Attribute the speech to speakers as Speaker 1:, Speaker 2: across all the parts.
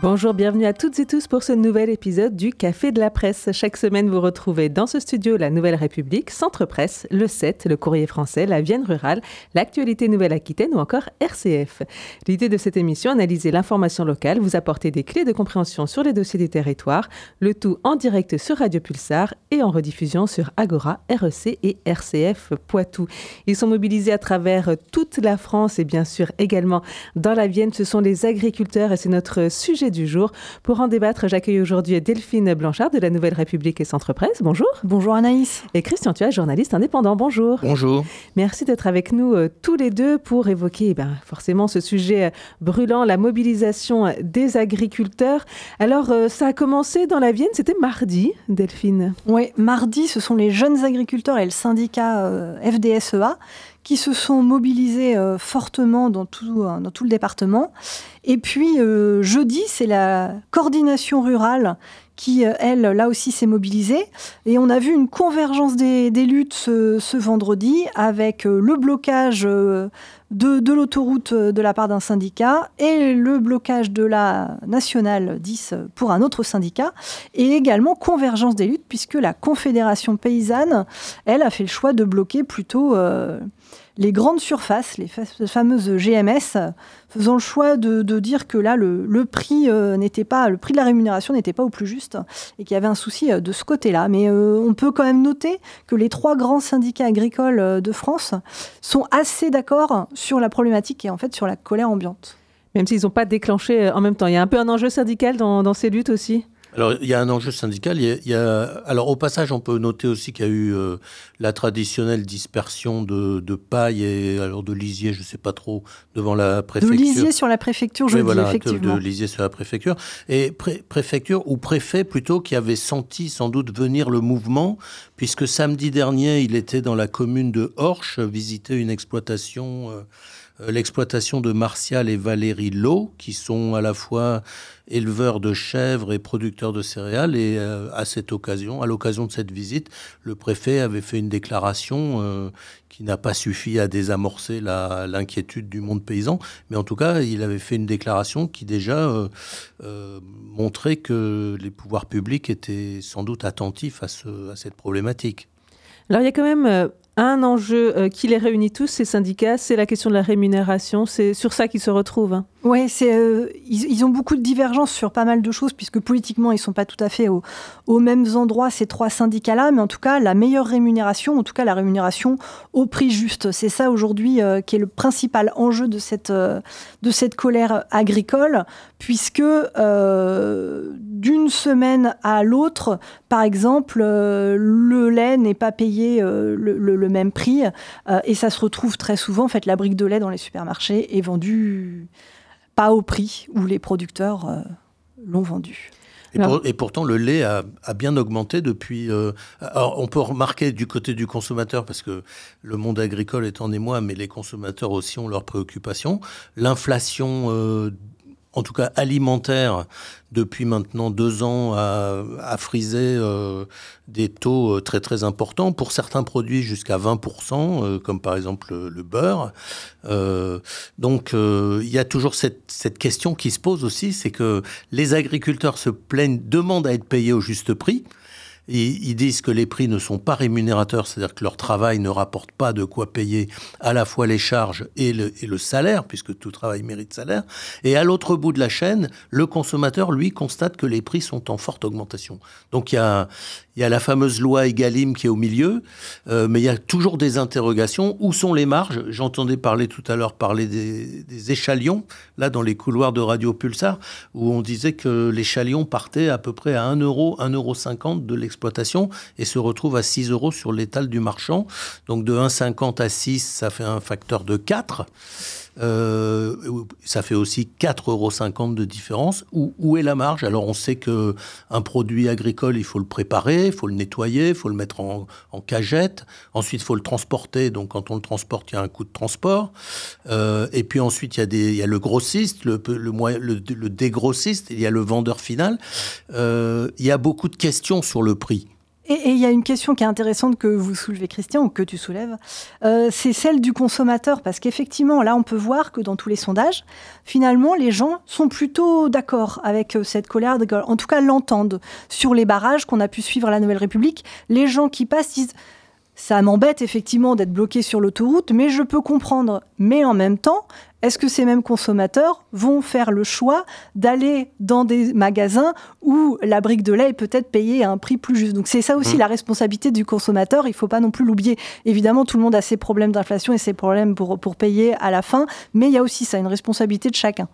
Speaker 1: Bonjour, bienvenue à toutes et tous pour ce nouvel épisode du Café de la Presse. Chaque semaine, vous retrouvez dans ce studio la Nouvelle République, Centre Presse, le 7, le Courrier français, la Vienne rurale, l'actualité Nouvelle-Aquitaine ou encore RCF. L'idée de cette émission, analyser l'information locale, vous apporter des clés de compréhension sur les dossiers du territoire, le tout en direct sur Radio Pulsar et en rediffusion sur Agora, REC et RCF Poitou. Ils sont mobilisés à travers toute la France et bien sûr également dans la Vienne. Ce sont les agriculteurs et c'est notre sujet du jour. Pour en débattre, j'accueille aujourd'hui Delphine Blanchard de la Nouvelle République et Centre Presse. Bonjour.
Speaker 2: Bonjour Anaïs.
Speaker 1: Et Christian Thuas, journaliste indépendant. Bonjour.
Speaker 3: Bonjour.
Speaker 1: Merci d'être avec nous euh, tous les deux pour évoquer ben, forcément ce sujet euh, brûlant, la mobilisation des agriculteurs. Alors, euh, ça a commencé dans la Vienne, c'était mardi, Delphine.
Speaker 2: Oui, mardi, ce sont les jeunes agriculteurs et le syndicat FDSEA qui se sont mobilisés euh, fortement dans tout, euh, dans tout le département. Et puis euh, jeudi, c'est la coordination rurale qui, elle, là aussi s'est mobilisée. Et on a vu une convergence des, luttes ce, vendredi avec le blocage de, l'autoroute de la part d'un syndicat et le blocage de la nationale 10 pour un autre syndicat. Et également convergence des luttes puisque la Confédération paysanne, elle, a fait le choix de bloquer plutôt les grandes surfaces, les fameuses GMS, faisant le choix de, dire que là, le, prix euh, n'était pas, le prix de la rémunération n'était pas au plus juste et qu'il y avait un souci euh, de ce côté-là. Mais euh, on peut quand même noter que les trois grands syndicats agricoles de France sont assez d'accord sur la problématique et en fait sur la colère ambiante.
Speaker 1: Même s'ils n'ont pas déclenché en même temps. Il y a un peu un enjeu syndical dans ces luttes aussi?
Speaker 3: Alors, il y a un enjeu syndical. Il y a, alors, au passage, on peut noter aussi qu'il y a eu euh, la traditionnelle dispersion de, paille et alors de lisier, je ne sais pas trop, devant la préfecture.
Speaker 2: De lisier sur la préfecture, je oui, dis effectivement.
Speaker 3: De, lisier sur la préfecture. Et préfecture ou préfet plutôt qui avait senti sans doute venir le mouvement, puisque samedi dernier, il était dans la commune de Horche, visiter une exploitation. Euh, euh, l'exploitation de Martial et Valérie Lowe, qui sont à la fois éleveurs de chèvres et producteurs de céréales. Et euh, à cette occasion, à l'occasion de cette visite, le préfet avait fait une déclaration euh, qui n'a pas suffi à désamorcer l'inquiétude du monde paysan, mais en tout cas, il avait fait une déclaration qui déjà montrait que les pouvoirs publics étaient sans doute attentifs à, ce, à cette problématique.
Speaker 1: Alors il y a quand même un enjeu euh, qui les réunit tous, ces syndicats, c'est la question de la rémunération. C'est sur ça qu'ils se retrouvent. Hein.
Speaker 2: Oui, euh, ils, ont beaucoup de divergences sur pas mal de choses, puisque politiquement, ils ne sont pas tout à fait aux mêmes endroits, ces trois syndicats-là. Mais en tout cas, la meilleure rémunération, en tout cas la rémunération au prix juste. C'est ça aujourd'hui euh, qui est le principal enjeu de cette, de cette colère agricole, puisque d'une semaine à l'autre, par exemple, le lait n'est pas payé le même prix. Euh, et ça se retrouve très souvent. En fait, la brique de lait dans les supermarchés est vendue pas au prix où les producteurs euh, l'ont vendu.
Speaker 3: Et, pourtant, le lait a, bien augmenté depuis. Euh, alors, on peut remarquer du côté du consommateur, parce que le monde agricole est en émoi, mais les consommateurs aussi ont leurs préoccupations. L'inflation en tout cas alimentaire, depuis maintenant deux ans, a, frisé euh, des taux euh, très très importants, pour certains produits jusqu'à 20%, euh, comme par exemple le, beurre. donc il y a toujours cette, cette, question qui se pose aussi, c'est que les agriculteurs se plaignent, demandent à être payés au juste prix. Ils, disent que les prix ne sont pas rémunérateurs, c'est-à-dire que leur travail ne rapporte pas de quoi payer à la fois les charges et le, salaire, puisque tout travail mérite salaire. Et à l'autre bout de la chaîne, le consommateur, lui, constate que les prix sont en forte augmentation. Donc il y a, il y a la fameuse loi Egalim qui est au milieu, euh, mais il y a toujours des interrogations. Où sont les marges? J'entendais parler tout à l'heure parler des, des, échalions, là dans les couloirs de Radio Pulsar, où on disait que l'échalion partait à peu près à 1 euro, 1,50 euro de l'exploitation et se retrouve à 6 euros sur l'étal du marchand. Donc de 1,50 à 6, ça fait un facteur de 4. Euh, ça fait aussi 4,50 euros de différence. Où, est la marge? Alors on sait que un produit agricole, il faut le préparer, il faut le nettoyer, il faut le mettre en, cagette. Ensuite, il faut le transporter. Donc quand on le transporte, il y a un coût de transport. Euh, et puis ensuite, il y, a le grossiste, le, dégrossiste, il y a le vendeur final. Euh, il y a beaucoup de questions sur le prix.
Speaker 2: Et il y a une question qui est intéressante que vous soulevez, Christian, ou que tu soulèves, euh, c'est celle du consommateur, parce qu'effectivement, là, on peut voir que dans tous les sondages, finalement, les gens sont plutôt d'accord avec euh, cette colère, en tout cas l'entendent. Sur les barrages qu'on a pu suivre à la Nouvelle République, les gens qui passent disent ça m'embête effectivement d'être bloqué sur l'autoroute, mais je peux comprendre. Mais en même temps, est-ce que ces mêmes consommateurs vont faire le choix d'aller dans des magasins où la brique de lait est peut-être payée à un prix plus juste? Donc c'est ça aussi mmh. la responsabilité du consommateur, il ne faut pas non plus l'oublier. Évidemment, tout le monde a ses problèmes d'inflation et ses problèmes pour, pour payer à la fin, mais il y a aussi ça, une responsabilité de chacun.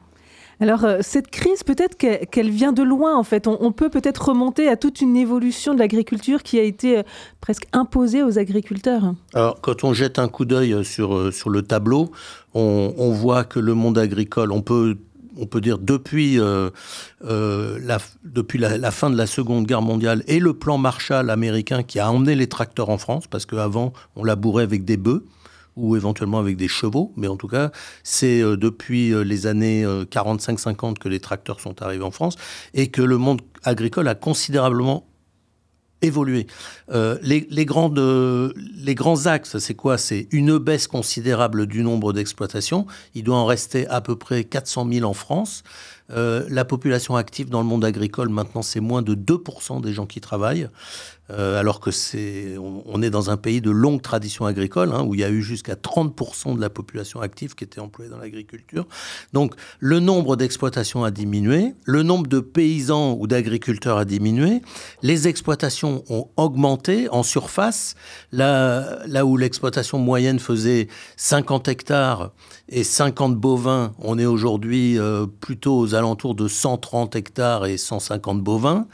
Speaker 1: Alors, euh, cette crise, peut-être qu'elle vient de loin, en fait. On, peut peut-être remonter à toute une évolution de l'agriculture qui a été euh, presque imposée aux agriculteurs.
Speaker 3: Alors, quand on jette un coup d'œil euh, sur, sur le tableau, on, voit que le monde agricole, on peut on peut dire depuis, la, depuis la, fin de la Seconde Guerre mondiale et le plan Marshall américain qui a emmené les tracteurs en France, parce qu'avant on labourait avec des bœufs, ou éventuellement avec des chevaux, mais en tout cas, c'est euh, depuis euh, les années 45-50 euh, que les tracteurs sont arrivés en France et que le monde agricole a considérablement évolué. les, grands axes, c'est quoi? C'est une baisse considérable du nombre d'exploitations. Il doit en rester à peu près 400 000 en France. la population active dans le monde agricole, maintenant, c'est moins de 2% des gens qui travaillent. Euh, alors que c'est, on, est dans un pays de longue tradition agricole, hein, où il y a eu jusqu'à 30% de la population active qui était employée dans l'agriculture. Donc le nombre d'exploitations a diminué, le nombre de paysans ou d'agriculteurs a diminué, les exploitations ont augmenté en surface, là, là où l'exploitation moyenne faisait 50 hectares et 50 bovins, on est aujourd'hui euh, plutôt aux alentours de 130 hectares et 150 bovins.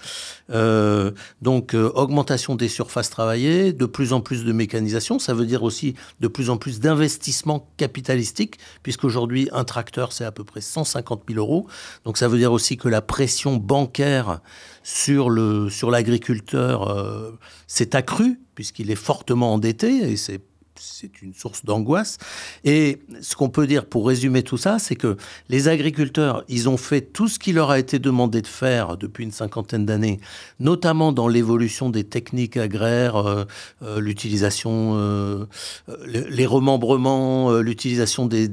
Speaker 3: Euh, donc augmentation augmentation des surfaces travaillées, de plus en plus de mécanisation, ça veut dire aussi de plus en plus d'investissements capitalistiques, puisqu'aujourd'hui, un tracteur, c'est à peu près 150 000 euros. Donc ça veut dire aussi que la pression bancaire sur l'agriculteur sur euh, s'est accrue, puisqu'il est fortement endetté, et c'est c'est une source d'angoisse. Et ce qu'on peut dire pour résumer tout ça, c'est que les agriculteurs, ils ont fait tout ce qui leur a été demandé de faire depuis une cinquantaine d'années, notamment dans l'évolution des techniques agraires, euh, euh, l'utilisation, euh, les remembrements, l'utilisation des,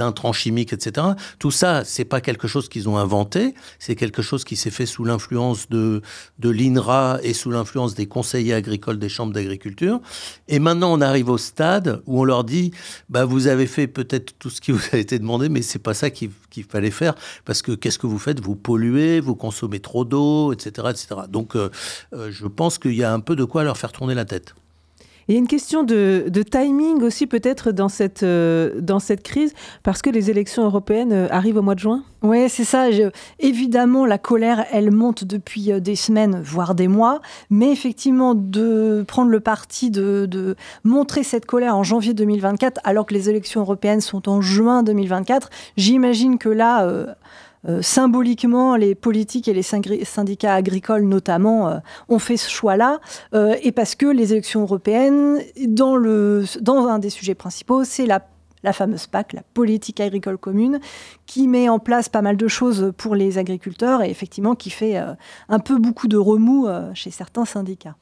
Speaker 3: intrants chimiques, etc. Tout ça, c'est pas quelque chose qu'ils ont inventé, c'est quelque chose qui s'est fait sous l'influence de, de l'INRA et sous l'influence des conseillers agricoles des chambres d'agriculture. Et maintenant, on arrive au stade où on leur dit bah, vous avez fait peut-être tout ce qui vous a été demandé, mais c'est pas ça qu'il fallait faire parce que qu'est-ce que vous faites? Vous polluez, vous consommez trop d'eau, etc., etc. Donc, euh, euh, je pense qu'il y a un peu de quoi leur faire tourner la tête.
Speaker 1: Il y a une question de, timing aussi peut-être dans cette, euh, dans cette crise, parce que les élections européennes euh, arrivent au mois de juin
Speaker 2: Oui, c'est ça. évidemment, la colère, elle monte depuis euh, des semaines, voire des mois, mais effectivement, de prendre le parti de, montrer cette colère en janvier 2024, alors que les élections européennes sont en juin 2024, j'imagine que là... symboliquement, les politiques et les syndicats agricoles notamment euh, ont fait ce choix-là, euh, et parce que les élections européennes, dans, un des sujets principaux, c'est la fameuse PAC, la politique agricole commune, qui met en place pas mal de choses pour les agriculteurs et effectivement qui fait un peu beaucoup de remous chez certains syndicats.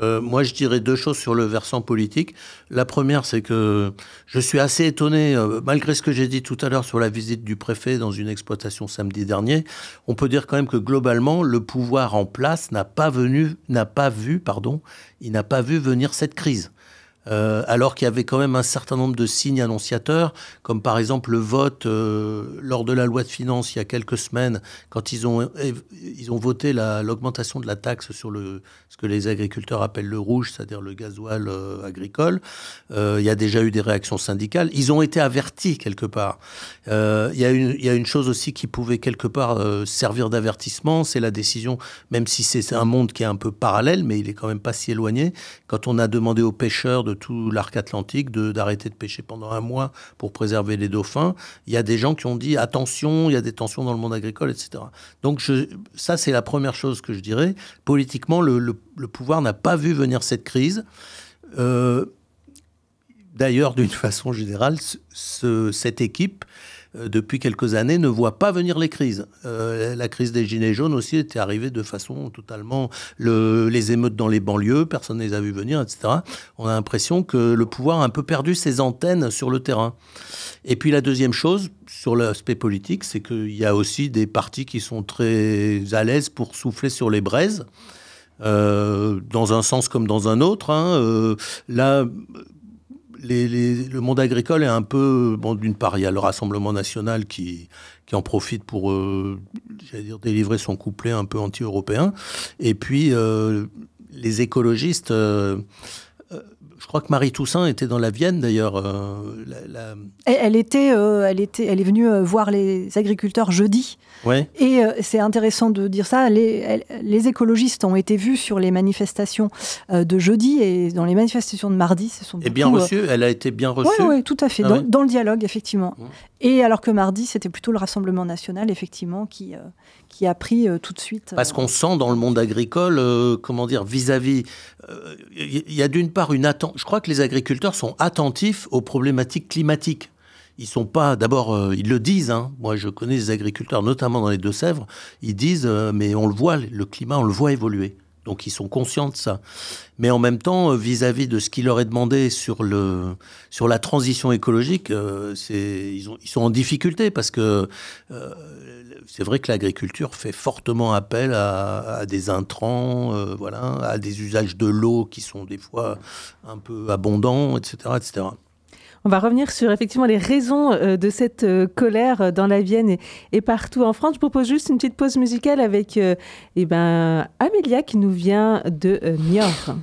Speaker 3: Euh, moi, je dirais deux choses sur le versant politique. La première, c'est que je suis assez étonné, euh, malgré ce que j'ai dit tout à l'heure sur la visite du préfet dans une exploitation samedi dernier, on peut dire quand même que globalement, le pouvoir en place n'a pas venu, n'a pas vu, pardon, il n'a pas vu venir cette crise. Euh, alors qu'il y avait quand même un certain nombre de signes annonciateurs, comme par exemple le vote euh, lors de la loi de finances il y a quelques semaines, quand ils ont, ils ont voté l'augmentation de la taxe sur le, ce que les agriculteurs appellent le rouge, c'est-à-dire le gasoil euh, agricole. il y a déjà eu des réactions syndicales. Ils ont été avertis quelque part. il, y a une, il y a une chose aussi qui pouvait quelque part servir d'avertissement, c'est la décision, même si c'est un monde qui est un peu parallèle, mais il est quand même pas si éloigné, quand on a demandé aux pêcheurs de tout l'arc atlantique d'arrêter de, pêcher pendant un mois pour préserver les dauphins. Il y a des gens qui ont dit attention, il y a des tensions dans le monde agricole, etc. Donc je, ça, c'est la première chose que je dirais. Politiquement, le, le, pouvoir n'a pas vu venir cette crise. Euh, d'ailleurs, d'une façon générale, ce, cette équipe depuis quelques années, ne voit pas venir les crises. la crise des Gilets jaunes aussi était arrivée de façon totalement... Le, les émeutes dans les banlieues, personne ne les a vu venir, etc. On a l'impression que le pouvoir a un peu perdu ses antennes sur le terrain. Et puis la deuxième chose, sur l'aspect politique, c'est qu'il y a aussi des partis qui sont très à l'aise pour souffler sur les braises. Euh, dans un sens comme dans un autre. Hein. Euh, là, le monde agricole est un peu, bon, d'une part, il y a le Rassemblement national qui, qui en profite pour, euh, dire, délivrer son couplet un peu anti-européen. Et puis, les écologistes je crois que Marie Toussaint était dans la Vienne d'ailleurs. Euh,
Speaker 2: elle, était, euh, elle était, elle est venue euh, voir les agriculteurs jeudi.
Speaker 3: Ouais.
Speaker 2: Et c'est intéressant de dire ça. Les, les, écologistes ont été vus sur les manifestations de jeudi et dans les manifestations de mardi, ce sont.
Speaker 3: Et bien reçue. Elle a été bien reçue.
Speaker 2: Oui, tout à fait. Ah dans, le dialogue, effectivement. Mmh. Et alors que mardi, c'était plutôt le Rassemblement national, effectivement, qui qui a pris tout de suite.
Speaker 3: Parce qu'on sent dans le monde agricole, comment dire, vis-à-vis, il y a d'une part une attente je crois que les agriculteurs sont attentifs aux problématiques climatiques. Ils sont pas, d'abord, euh, ils le disent. Hein. Moi, je connais des agriculteurs, notamment dans les Deux-Sèvres. Ils disent, euh, mais on le voit, le climat, on le voit évoluer. Donc, ils sont conscients de ça. Mais en même temps, euh, vis-à-vis de ce qui leur est demandé sur le sur la transition écologique, c'est ils, sont en difficulté parce que c'est vrai que l'agriculture fait fortement appel à, des intrants, euh, voilà, à des usages de l'eau qui sont des fois un peu abondants, etc., etc.
Speaker 1: On va revenir sur effectivement les raisons euh, de cette euh, colère dans la Vienne et, partout en France. Je propose juste une petite pause musicale avec eh ben, Amélia qui nous vient de Niort.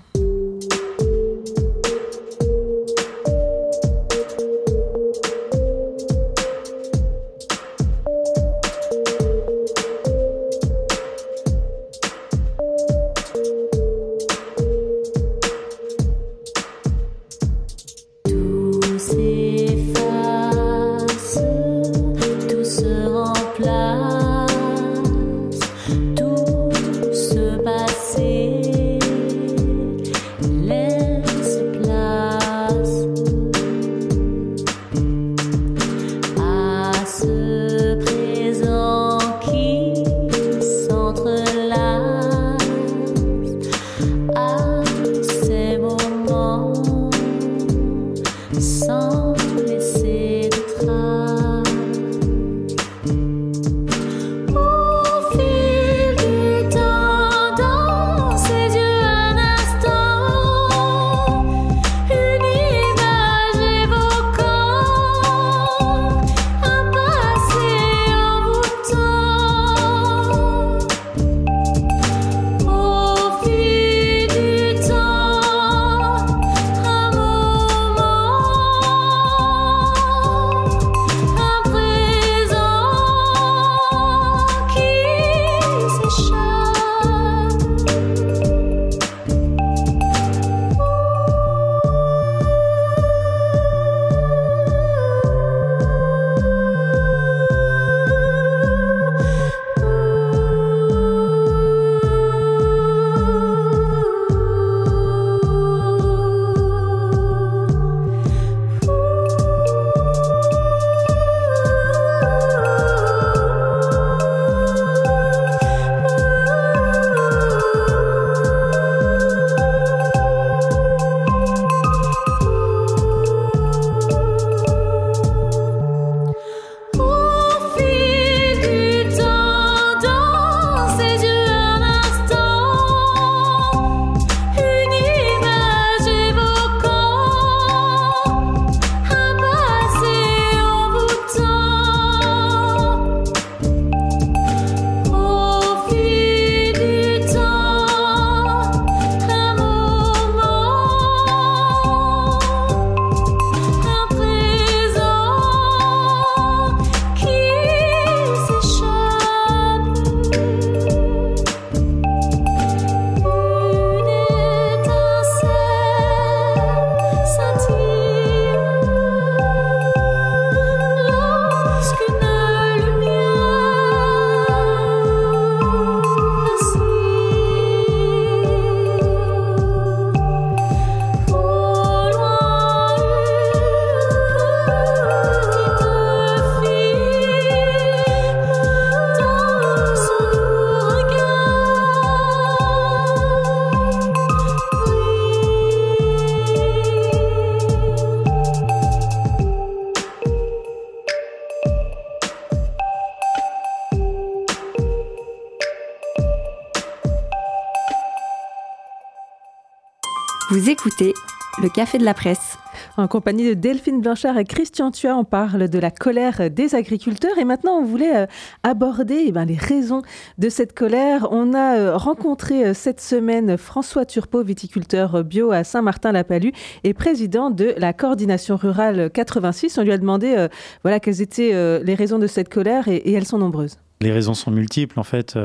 Speaker 4: Écoutez le Café de la Presse.
Speaker 1: En compagnie de Delphine Blanchard et Christian Thua, on parle de la colère des agriculteurs. Et maintenant, on voulait euh, aborder eh ben, les raisons de cette colère. On a euh, rencontré euh, cette semaine François Turpot, viticulteur bio à Saint-Martin-la-Palue et président de la coordination rurale 86. On lui a demandé voilà, quelles étaient les raisons de cette colère et, elles sont nombreuses.
Speaker 5: Les raisons sont multiples. En fait,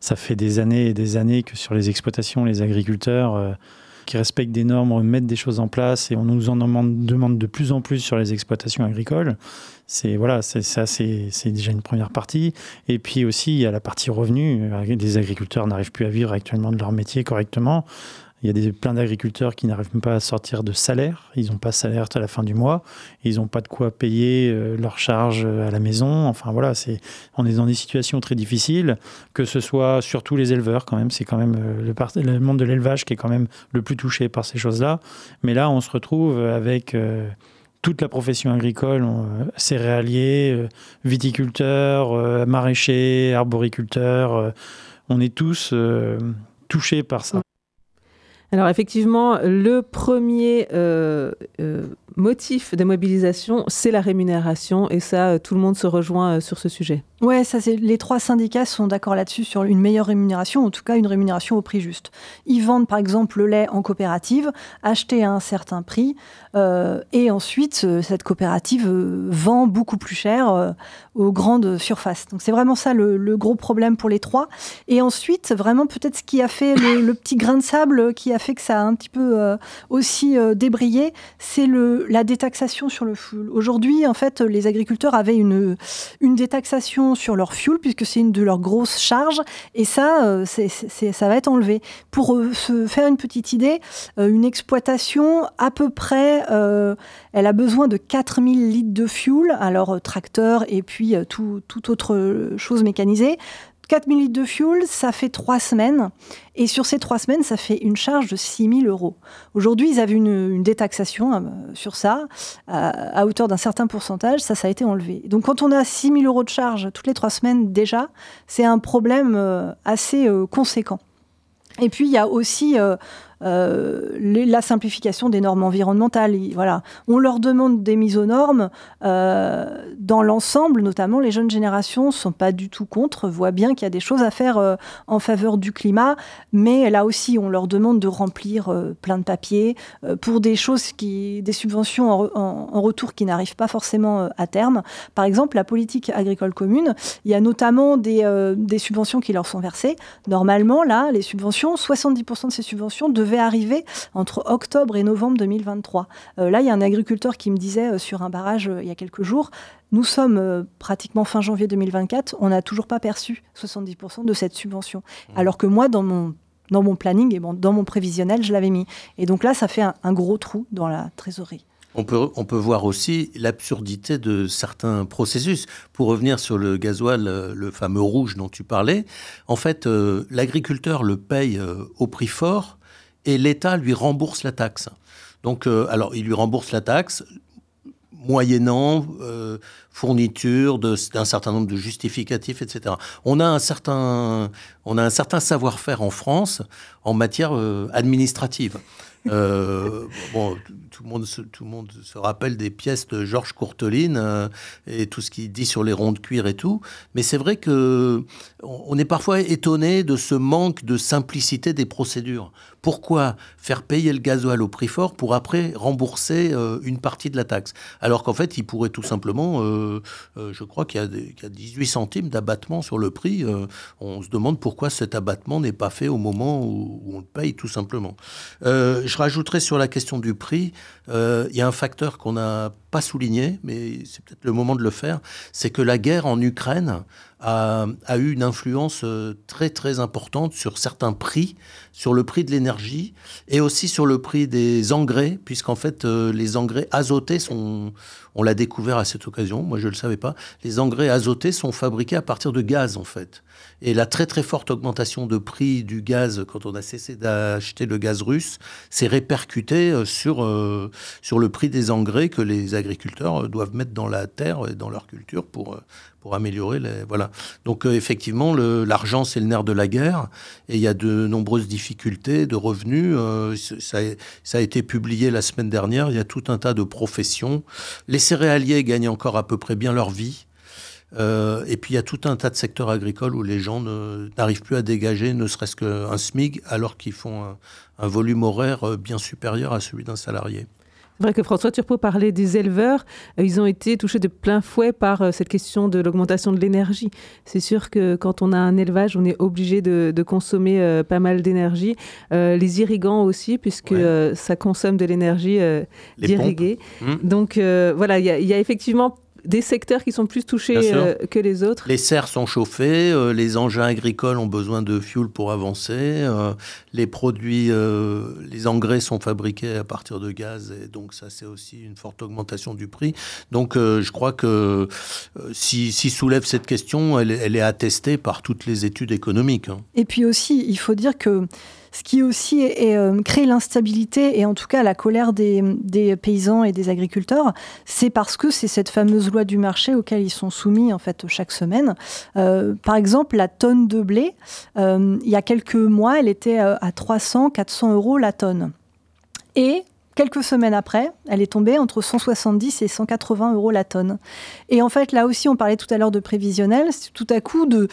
Speaker 5: ça fait des années et des années que sur les exploitations, les agriculteurs qui respectent des normes, mettent des choses en place et on nous en demande, de plus en plus sur les exploitations agricoles. C'est voilà, ça, c'est déjà une première partie. Et puis aussi, il y a la partie revenu. Les agriculteurs n'arrivent plus à vivre actuellement de leur métier correctement. Il y a des, plein d'agriculteurs qui n'arrivent pas à sortir de salaire. Ils n'ont pas de salaire à la fin du mois. Ils n'ont pas de quoi payer euh, leurs charges à la maison. Enfin voilà, c'est, on est dans des situations très difficiles, que ce soit surtout les éleveurs quand même. C'est quand même euh, le, monde de l'élevage qui est quand même le plus touché par ces choses-là. Mais là, on se retrouve avec euh, toute la profession agricole, céréaliers, viticulteurs, maraîchers, arboriculteurs. on est tous touchés par ça.
Speaker 1: Alors effectivement, le premier euh, euh, motif de mobilisation, c'est la rémunération, et ça, euh, tout le monde se rejoint sur ce sujet.
Speaker 2: Ouais, ça les trois syndicats sont d'accord là-dessus sur une meilleure rémunération, en tout cas une rémunération au prix juste. Ils vendent par exemple le lait en coopérative, acheté à un certain prix, et ensuite cette coopérative vend beaucoup plus cher aux grandes surfaces. Donc c'est vraiment ça le, gros problème pour les trois. Et ensuite, vraiment peut-être ce qui a fait le, le petit grain de sable qui a fait que ça a un petit peu euh, aussi euh, débrayé, c'est la détaxation sur le fuel. Aujourd'hui, en fait, les agriculteurs avaient une, une détaxation sur leur fuel, puisque c'est une de leurs grosses charges, et ça, euh, ça va être enlevé. Pour se faire une petite idée, une exploitation, à peu près, elle a besoin de 4000 litres de fuel, alors tracteur et puis tout, toute autre chose mécanisée. 4 000 litres de fuel, ça fait trois semaines. Et sur ces trois semaines, ça fait une charge de 6 000 euros. Aujourd'hui, ils avaient une, détaxation euh, sur ça, à, hauteur d'un certain pourcentage. Ça, ça a été enlevé. Donc, quand on a 6 000 euros de charge toutes les trois semaines déjà, c'est un problème euh, assez euh, conséquent. Et puis, il y a aussi euh, la simplification des normes environnementales. Voilà. On leur demande des mises aux normes. Euh, dans l'ensemble, notamment, les jeunes générations ne sont pas du tout contre, voient bien qu'il y a des choses à faire euh, en faveur du climat, mais là aussi, on leur demande de remplir plein de papiers pour des choses qui, des subventions en, retour qui n'arrivent pas forcément à terme. Par exemple, la politique agricole commune, il y a notamment des, des subventions qui leur sont versées. Normalement, là, les subventions, 70% de ces subventions devaient arriver entre octobre et novembre 2023. Euh, là, il y a un agriculteur qui me disait euh, sur un barrage euh, il y a quelques jours, nous sommes pratiquement fin janvier 2024, on n'a toujours pas perçu 70% de cette subvention. Mmh. Alors que moi, dans mon dans mon planning et dans mon prévisionnel, je l'avais mis. Et donc là, ça fait un, gros trou dans la trésorerie.
Speaker 3: On peut, on peut voir aussi l'absurdité de certains processus. Pour revenir sur le gasoil, le fameux rouge dont tu parlais, en fait, l'agriculteur le paye au prix fort et l'État lui rembourse la taxe. Donc, euh, alors, il lui rembourse la taxe moyennant euh, fourniture d'un certain nombre de justificatifs, etc. On a un certain, on a un certain savoir-faire en France en matière euh, administrative. Bon, tout le, monde se, tout le monde se rappelle des pièces de Georges Courteline et tout ce qu'il dit sur les ronds de cuir et tout. Mais c'est vrai que on est parfois étonné de ce manque de simplicité des procédures. Pourquoi faire payer le gasoil au prix fort pour après rembourser euh, une partie de la taxe? Alors qu'en fait, il pourrait tout simplement, je crois qu'il y, a 18 centimes d'abattement sur le prix. on se demande pourquoi cet abattement n'est pas fait au moment où, on le paye tout simplement je rajouterais sur la question du prix, euh, il y a un facteur qu'on n'a pas souligné, mais c'est peut-être le moment de le faire, c'est que la guerre en Ukraine a, eu une influence euh, très très importante sur certains prix, sur le prix de l'énergie et aussi sur le prix des engrais, puisqu'en fait euh, les engrais azotés sont, on l'a découvert à cette occasion, moi je ne le savais pas, les engrais azotés sont fabriqués à partir de gaz en fait. Et la très très forte augmentation de prix du gaz quand on a cessé d'acheter le gaz russe s'est répercutée euh, sur, le prix des engrais que les agriculteurs doivent mettre dans la terre et dans leur culture pour, pour améliorer les. Voilà. Donc, effectivement, l'argent, c'est le nerf de la guerre et il y a de nombreuses difficultés de revenus. ça, a été publié la semaine dernière. Il y a tout un tas de professions. Les céréaliers gagnent encore à peu près bien leur vie. Euh, et puis il y a tout un tas de secteurs agricoles où les gens n'arrivent plus à dégager ne serait-ce qu'un SMIG alors qu'ils font un, volume horaire euh, bien supérieur à celui d'un salarié.
Speaker 1: C'est vrai que François Turpot parlait des éleveurs. Euh, ils ont été touchés de plein fouet par cette question de l'augmentation de l'énergie. C'est sûr que quand on a un élevage, on est obligé de, consommer pas mal d'énergie. les irrigants aussi, puisque ça consomme de l'énergie d'irriguer. Mmh. Donc voilà, il y, y, a effectivement des secteurs qui sont plus touchés euh, que les autres
Speaker 3: Les serres sont chauffées, euh, les engins agricoles ont besoin de fuel pour avancer, euh, les produits, les engrais sont fabriqués à partir de gaz, et donc ça c'est aussi une forte augmentation du prix. Donc je crois que si, soulève cette question, elle, elle, est attestée par toutes les études économiques. Hein.
Speaker 2: Et puis aussi, il faut dire que ce qui aussi euh, crée l'instabilité et en tout cas la colère des, paysans et des agriculteurs, c'est parce que c'est cette fameuse loi du marché auquel ils sont soumis en fait chaque semaine. Euh, par exemple, la tonne de blé, euh, il y a quelques mois, elle était à 300, 400 euros la tonne. Et Quelques semaines après, elle est tombée entre 170 et 180 euros la tonne. Et en fait, là aussi, on parlait tout à l'heure de prévisionnel. Tout à coup, de,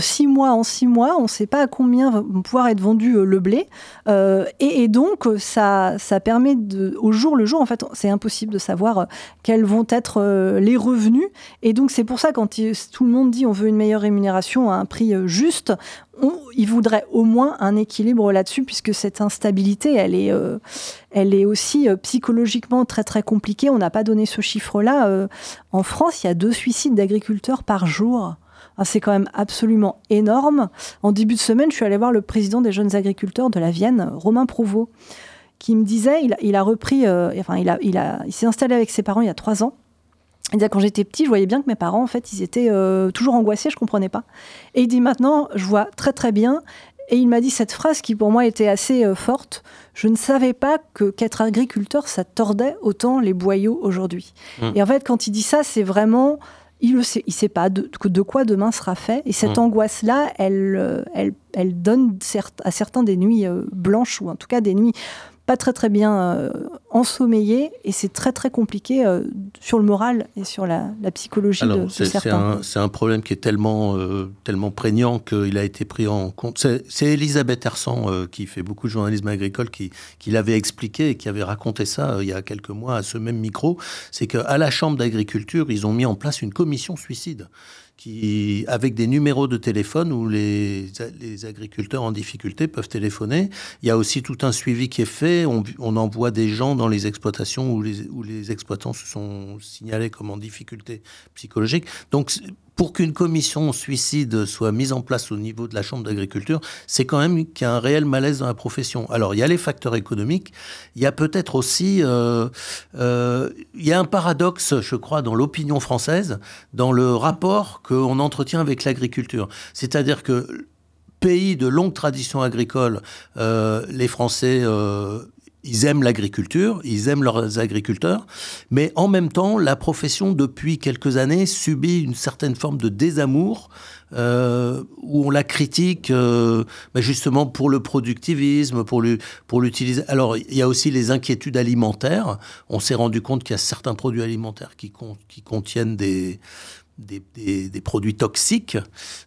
Speaker 2: six mois en six mois, on ne sait pas à combien va pouvoir être vendu euh, le blé. Euh, et, donc, ça, permet au jour le jour, en fait, c'est impossible de savoir euh, quels vont être les revenus. Et donc, c'est pour ça, quand tout le monde dit on veut une meilleure rémunération à un prix juste, il voudrait au moins un équilibre là-dessus, puisque cette instabilité, elle est, euh, elle est aussi euh, psychologiquement très très compliquée. On n'a pas donné ce chiffre-là. Euh, en France, il y a deux suicides d'agriculteurs par jour. Ah, c'est quand même absolument énorme. En début de semaine, je suis allée voir le président des jeunes agriculteurs de la Vienne, Romain Prouveau, qui me disait, il, a repris, enfin, il, a, il, a, il s'est installé avec ses parents il y a trois ans. Il dit, quand j'étais petit, je voyais bien que mes parents, en fait, ils étaient euh, toujours angoissés, je comprenais pas. Et il dit, maintenant, je vois très très bien. Et il m'a dit cette phrase qui pour moi était assez euh, forte. Je ne savais pas que qu'être agriculteur, ça tordait autant les boyaux aujourd'hui. Mmh. Et en fait, quand il dit ça, c'est vraiment, il ne sait, il sait pas de, de, quoi demain sera fait. Et cette mmh. angoisse-là, elle, euh, elle, elle donne à certains des nuits blanches ou en tout cas des nuits pas très très bien euh, ensommeillé et c'est très très compliqué euh, sur le moral et sur la, psychologie de, certains.
Speaker 3: C'est un, problème qui est tellement, euh, tellement prégnant qu'il a été pris en compte. C'est Elisabeth Hersan qui fait beaucoup de journalisme agricole qui, qui l'avait expliqué et qui avait raconté ça il y a quelques mois à ce même micro. C'est qu'à la Chambre d'agriculture, ils ont mis en place une commission suicide qui, avec des numéros de téléphone où les, les, agriculteurs en difficulté peuvent téléphoner. Il y a aussi tout un suivi qui est fait. On, on envoie des gens dans les exploitations où les, exploitants se sont signalés comme en difficulté psychologique. Donc, pour qu'une commission suicide soit mise en place au niveau de la Chambre d'agriculture, c'est quand même qu'il y a un réel malaise dans la profession. Alors, il y a les facteurs économiques, il y a peut-être aussi... Euh, euh, il y a un paradoxe, je crois, dans l'opinion française, dans le rapport qu'on entretient avec l'agriculture. C'est-à-dire que pays de longue tradition agricole, euh, les Français ils aiment l'agriculture, ils aiment leurs agriculteurs, mais en même temps, la profession, depuis quelques années, subit une certaine forme de désamour euh, où on la critique euh, bah, justement pour le productivisme, pour l'utiliser. Alors, il y a aussi les inquiétudes alimentaires. On s'est rendu compte qu'il y a certains produits alimentaires qui contiennent des, des, produits toxiques.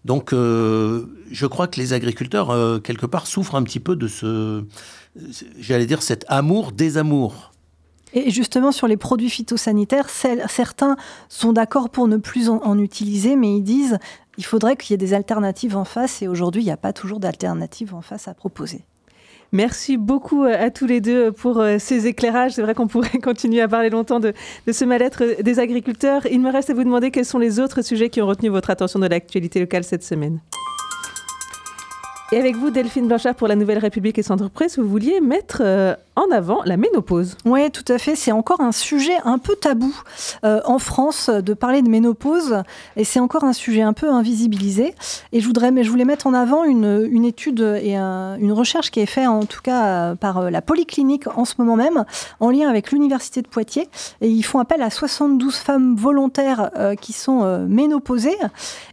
Speaker 3: Donc, euh, je crois que les agriculteurs, quelque part, souffrent un petit peu de ce j'allais dire, cet amour-désamour.
Speaker 2: Et justement, sur les produits phytosanitaires, certains sont d'accord pour ne plus en, utiliser, mais ils disent il faudrait qu'il y ait des alternatives en face, et aujourd'hui, il n'y a pas toujours d'alternatives en face à proposer.
Speaker 1: Merci beaucoup à tous les deux pour euh, ces éclairages. C'est vrai qu'on pourrait continuer à parler longtemps de, ce mal-être des agriculteurs. Il me reste à vous demander quels sont les autres sujets qui ont retenu votre attention de l'actualité locale cette semaine. Et avec vous, Delphine Blanchard pour la Nouvelle République et Centre Presse, vous vouliez mettre euh, en avant la ménopause.
Speaker 2: Oui, tout à fait. C'est encore un sujet un peu tabou euh, en France de parler de ménopause et c'est encore un sujet un peu invisibilisé. Et je, voudrais, mais je voulais mettre en avant une, une étude et une recherche qui est faite en tout cas par la Polyclinique en ce moment même en lien avec l'Université de Poitiers. Et ils font appel à 72 femmes volontaires qui sont ménopausées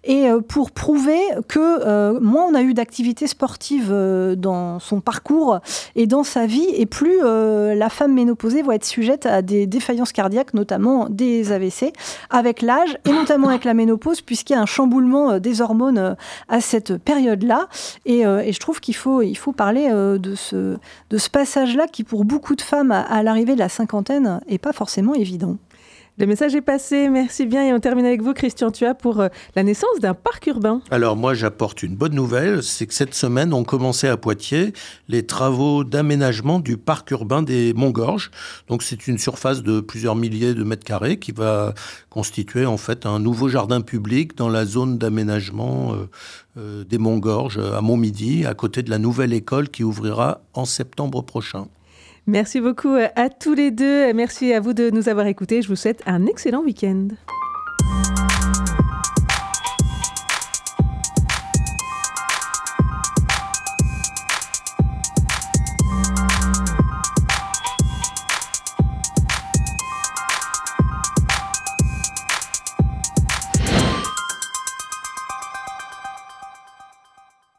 Speaker 2: et pour prouver que moins on a eu d'activités sportives dans son parcours et dans sa vie et plus euh, la femme ménopausée va être sujette à des défaillances cardiaques, notamment des AVC, avec l'âge et notamment avec la ménopause, puisqu'il y a un chamboulement euh, des hormones euh, à cette période-là. Et, je trouve qu'il faut, parler de ce, de ce passage-là qui, pour beaucoup de femmes à l'arrivée de la cinquantaine, n'est pas forcément évident.
Speaker 1: Le message est passé, merci bien. Et on termine avec vous, Christian Tua, pour euh, la naissance d'un parc urbain.
Speaker 3: Alors moi, j'apporte une bonne nouvelle, c'est que cette semaine, on commençait à Poitiers les travaux d'aménagement du parc urbain des Montgorges. Donc c'est une surface de plusieurs milliers de mètres carrés qui va constituer en fait un nouveau jardin public dans la zone d'aménagement euh, euh, des Montgorges à Montmidi, à côté de la nouvelle école qui ouvrira en septembre prochain.
Speaker 1: Merci beaucoup à tous les deux. Merci à vous de nous avoir écoutés. Je vous souhaite un excellent week-end.